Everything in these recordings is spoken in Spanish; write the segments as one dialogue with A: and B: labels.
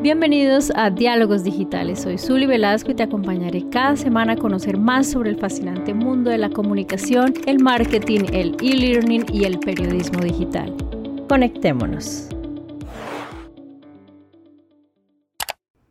A: Bienvenidos a Diálogos Digitales. Soy Zuli Velasco y te acompañaré cada semana a conocer más sobre el fascinante mundo de la comunicación, el marketing, el e-learning y el periodismo digital. Conectémonos.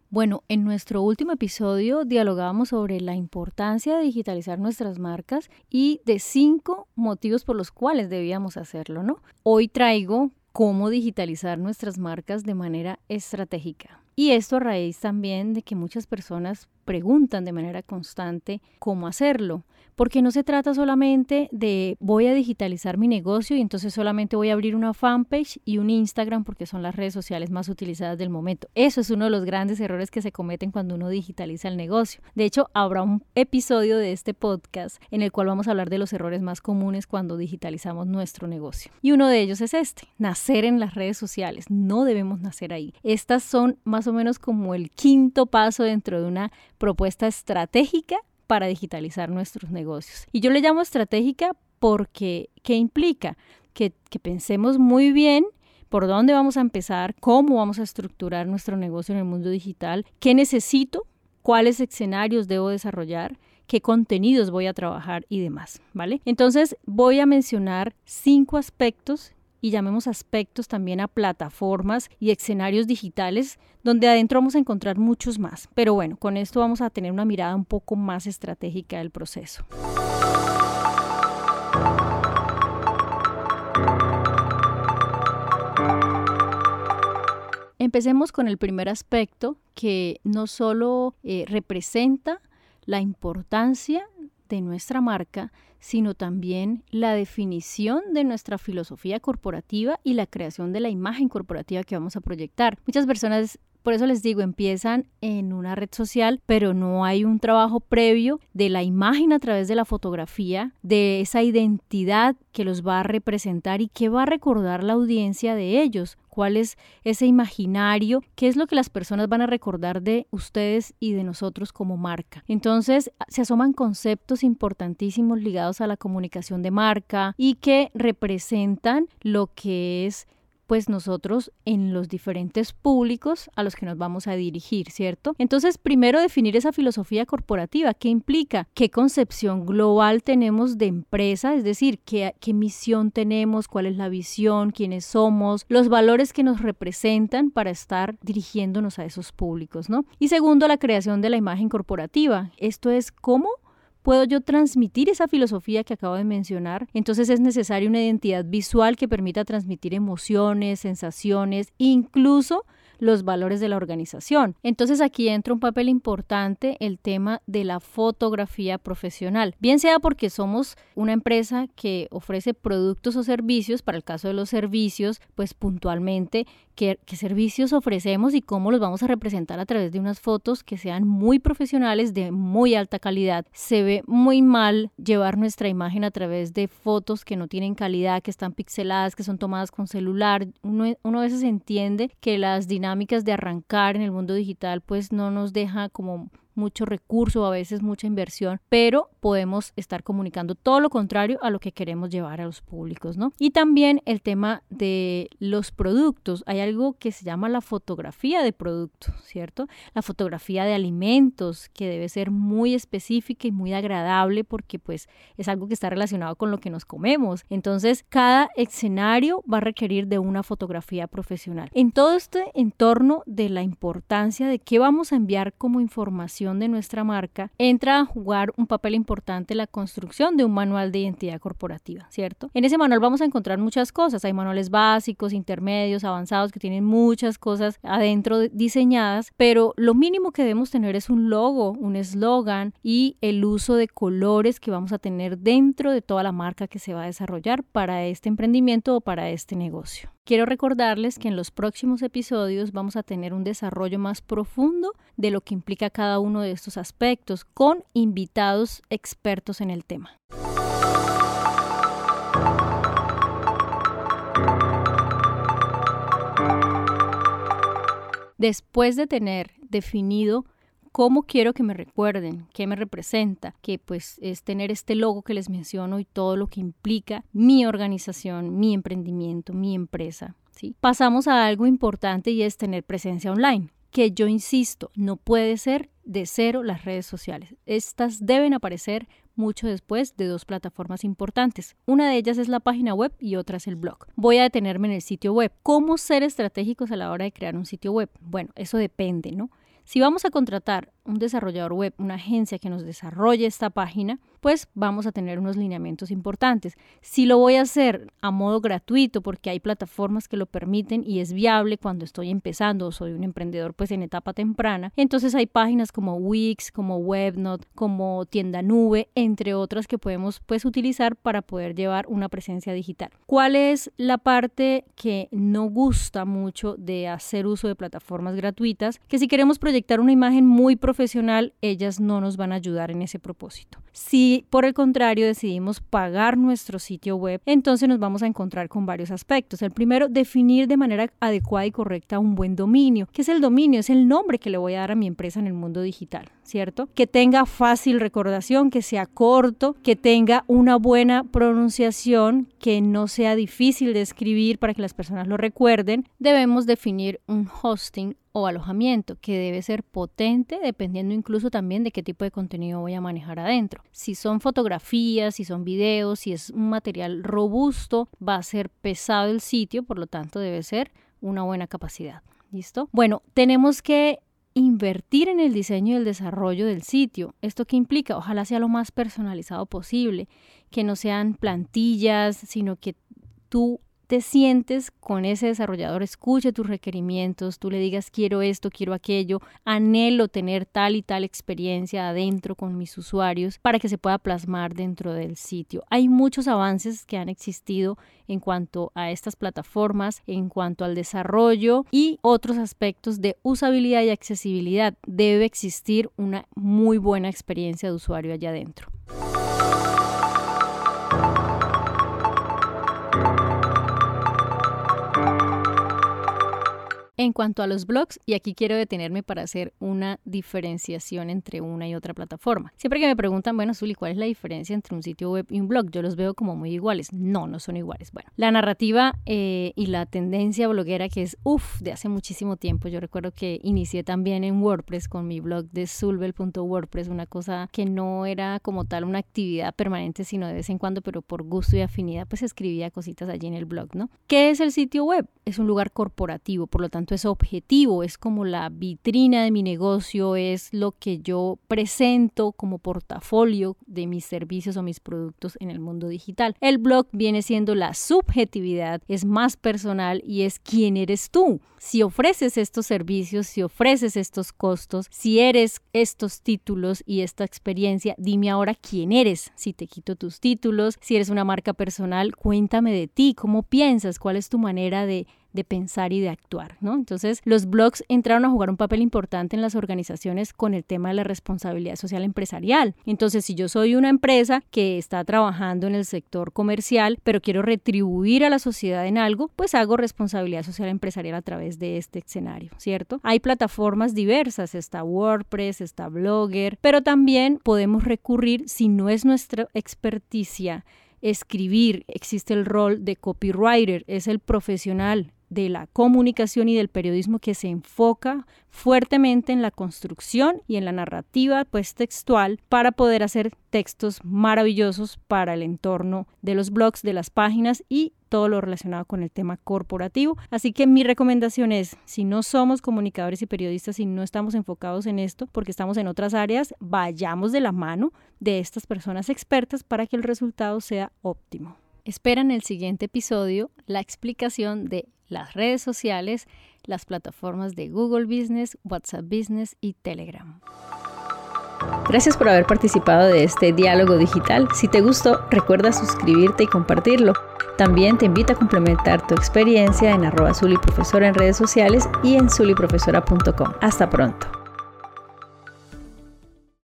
A: Bueno, en nuestro último episodio dialogábamos sobre la importancia de digitalizar nuestras marcas y de cinco motivos por los cuales debíamos hacerlo, ¿no? Hoy traigo cómo digitalizar nuestras marcas de manera estratégica. Y esto a raíz también de que muchas personas preguntan de manera constante cómo hacerlo, porque no se trata solamente de voy a digitalizar mi negocio y entonces solamente voy a abrir una fanpage y un Instagram porque son las redes sociales más utilizadas del momento. Eso es uno de los grandes errores que se cometen cuando uno digitaliza el negocio. De hecho, habrá un episodio de este podcast en el cual vamos a hablar de los errores más comunes cuando digitalizamos nuestro negocio. Y uno de ellos es este, nacer en las redes sociales. No debemos nacer ahí. Estas son más o menos como el quinto paso dentro de una propuesta estratégica para digitalizar nuestros negocios. Y yo le llamo estratégica porque, ¿qué implica? Que, que pensemos muy bien por dónde vamos a empezar, cómo vamos a estructurar nuestro negocio en el mundo digital, qué necesito, cuáles escenarios debo desarrollar, qué contenidos voy a trabajar y demás, ¿vale? Entonces voy a mencionar cinco aspectos y llamemos aspectos también a plataformas y escenarios digitales donde adentro vamos a encontrar muchos más. Pero bueno, con esto vamos a tener una mirada un poco más estratégica del proceso. Empecemos con el primer aspecto que no solo eh, representa la importancia de nuestra marca, sino también la definición de nuestra filosofía corporativa y la creación de la imagen corporativa que vamos a proyectar. Muchas personas por eso les digo, empiezan en una red social, pero no hay un trabajo previo de la imagen a través de la fotografía, de esa identidad que los va a representar y que va a recordar la audiencia de ellos cuál es ese imaginario, qué es lo que las personas van a recordar de ustedes y de nosotros como marca. Entonces se asoman conceptos importantísimos ligados a la comunicación de marca y que representan lo que es pues nosotros en los diferentes públicos a los que nos vamos a dirigir, ¿cierto? Entonces, primero definir esa filosofía corporativa, ¿qué implica? ¿Qué concepción global tenemos de empresa? Es decir, ¿qué, qué misión tenemos? ¿Cuál es la visión? ¿Quiénes somos? Los valores que nos representan para estar dirigiéndonos a esos públicos, ¿no? Y segundo, la creación de la imagen corporativa. Esto es cómo puedo yo transmitir esa filosofía que acabo de mencionar. Entonces es necesaria una identidad visual que permita transmitir emociones, sensaciones, incluso los valores de la organización. Entonces aquí entra un papel importante el tema de la fotografía profesional, bien sea porque somos una empresa que ofrece productos o servicios, para el caso de los servicios, pues puntualmente qué, qué servicios ofrecemos y cómo los vamos a representar a través de unas fotos que sean muy profesionales, de muy alta calidad. Se ve muy mal llevar nuestra imagen a través de fotos que no tienen calidad, que están pixeladas, que son tomadas con celular. Uno, uno a veces entiende que las dinámicas dinámicas de arrancar en el mundo digital pues no nos deja como mucho recurso, a veces mucha inversión, pero podemos estar comunicando todo lo contrario a lo que queremos llevar a los públicos, ¿no? Y también el tema de los productos. Hay algo que se llama la fotografía de productos, ¿cierto? La fotografía de alimentos, que debe ser muy específica y muy agradable porque pues es algo que está relacionado con lo que nos comemos. Entonces, cada escenario va a requerir de una fotografía profesional. En todo este entorno de la importancia de qué vamos a enviar como información de nuestra marca, entra a jugar un papel importante la construcción de un manual de identidad corporativa, ¿cierto? En ese manual vamos a encontrar muchas cosas. Hay manuales básicos, intermedios, avanzados que tienen muchas cosas adentro diseñadas, pero lo mínimo que debemos tener es un logo, un eslogan y el uso de colores que vamos a tener dentro de toda la marca que se va a desarrollar para este emprendimiento o para este negocio. Quiero recordarles que en los próximos episodios vamos a tener un desarrollo más profundo de lo que implica cada uno de estos aspectos con invitados expertos en el tema. Después de tener definido cómo quiero que me recuerden, qué me representa, que pues es tener este logo que les menciono y todo lo que implica mi organización, mi emprendimiento, mi empresa. ¿sí? Pasamos a algo importante y es tener presencia online. que yo insisto, no puede ser de cero las redes sociales. Estas deben aparecer mucho después de dos plataformas importantes. Una de ellas es la página web y otra es el blog. Voy a detenerme en el sitio web. ¿Cómo ser estratégicos a la hora de crear un sitio web? Bueno, eso depende, ¿no? Si vamos a contratar un desarrollador web, una agencia que nos desarrolle esta página, pues vamos a tener unos lineamientos importantes. Si lo voy a hacer a modo gratuito, porque hay plataformas que lo permiten y es viable cuando estoy empezando o soy un emprendedor pues en etapa temprana, entonces hay páginas como Wix, como Webnot, como Tienda Nube, entre otras que podemos pues utilizar para poder llevar una presencia digital. ¿Cuál es la parte que no gusta mucho de hacer uso de plataformas gratuitas? Que si queremos proyectar una imagen muy profesional, ellas no nos van a ayudar en ese propósito. Si por el contrario decidimos pagar nuestro sitio web, entonces nos vamos a encontrar con varios aspectos. El primero, definir de manera adecuada y correcta un buen dominio. ¿Qué es el dominio? Es el nombre que le voy a dar a mi empresa en el mundo digital, ¿cierto? Que tenga fácil recordación, que sea corto, que tenga una buena pronunciación, que no sea difícil de escribir para que las personas lo recuerden. Debemos definir un hosting o alojamiento que debe ser potente dependiendo incluso también de qué tipo de contenido voy a manejar adentro. Si son fotografías, si son videos, si es un material robusto, va a ser pesado el sitio, por lo tanto debe ser una buena capacidad. ¿Listo? Bueno, tenemos que invertir en el diseño y el desarrollo del sitio. ¿Esto qué implica? Ojalá sea lo más personalizado posible, que no sean plantillas, sino que tú te sientes con ese desarrollador, escuche tus requerimientos, tú le digas quiero esto, quiero aquello, anhelo tener tal y tal experiencia adentro con mis usuarios para que se pueda plasmar dentro del sitio. Hay muchos avances que han existido en cuanto a estas plataformas, en cuanto al desarrollo y otros aspectos de usabilidad y accesibilidad. Debe existir una muy buena experiencia de usuario allá adentro. En cuanto a los blogs, y aquí quiero detenerme para hacer una diferenciación entre una y otra plataforma. Siempre que me preguntan, bueno, Zuli, ¿cuál es la diferencia entre un sitio web y un blog? Yo los veo como muy iguales. No, no son iguales. Bueno, la narrativa eh, y la tendencia bloguera que es, uff, de hace muchísimo tiempo. Yo recuerdo que inicié también en WordPress con mi blog de sulbel.wordpress, una cosa que no era como tal una actividad permanente, sino de vez en cuando, pero por gusto y afinidad, pues escribía cositas allí en el blog, ¿no? ¿Qué es el sitio web? Es un lugar corporativo, por lo tanto, es objetivo, es como la vitrina de mi negocio, es lo que yo presento como portafolio de mis servicios o mis productos en el mundo digital. El blog viene siendo la subjetividad, es más personal y es quién eres tú. Si ofreces estos servicios, si ofreces estos costos, si eres estos títulos y esta experiencia, dime ahora quién eres. Si te quito tus títulos, si eres una marca personal, cuéntame de ti, cómo piensas, cuál es tu manera de de pensar y de actuar, ¿no? Entonces, los blogs entraron a jugar un papel importante en las organizaciones con el tema de la responsabilidad social empresarial. Entonces, si yo soy una empresa que está trabajando en el sector comercial, pero quiero retribuir a la sociedad en algo, pues hago responsabilidad social empresarial a través de este escenario, ¿cierto? Hay plataformas diversas, está WordPress, está Blogger, pero también podemos recurrir, si no es nuestra experticia, escribir, existe el rol de copywriter, es el profesional de la comunicación y del periodismo que se enfoca fuertemente en la construcción y en la narrativa pues textual para poder hacer textos maravillosos para el entorno de los blogs, de las páginas y todo lo relacionado con el tema corporativo. Así que mi recomendación es, si no somos comunicadores y periodistas y no estamos enfocados en esto porque estamos en otras áreas, vayamos de la mano de estas personas expertas para que el resultado sea óptimo. Espera en el siguiente episodio la explicación de las redes sociales, las plataformas de Google Business, WhatsApp Business y Telegram. Gracias por haber participado de este diálogo digital. Si te gustó, recuerda suscribirte y compartirlo. También te invito a complementar tu experiencia en arroba Profesora en redes sociales y en suliprofesora.com. Hasta pronto.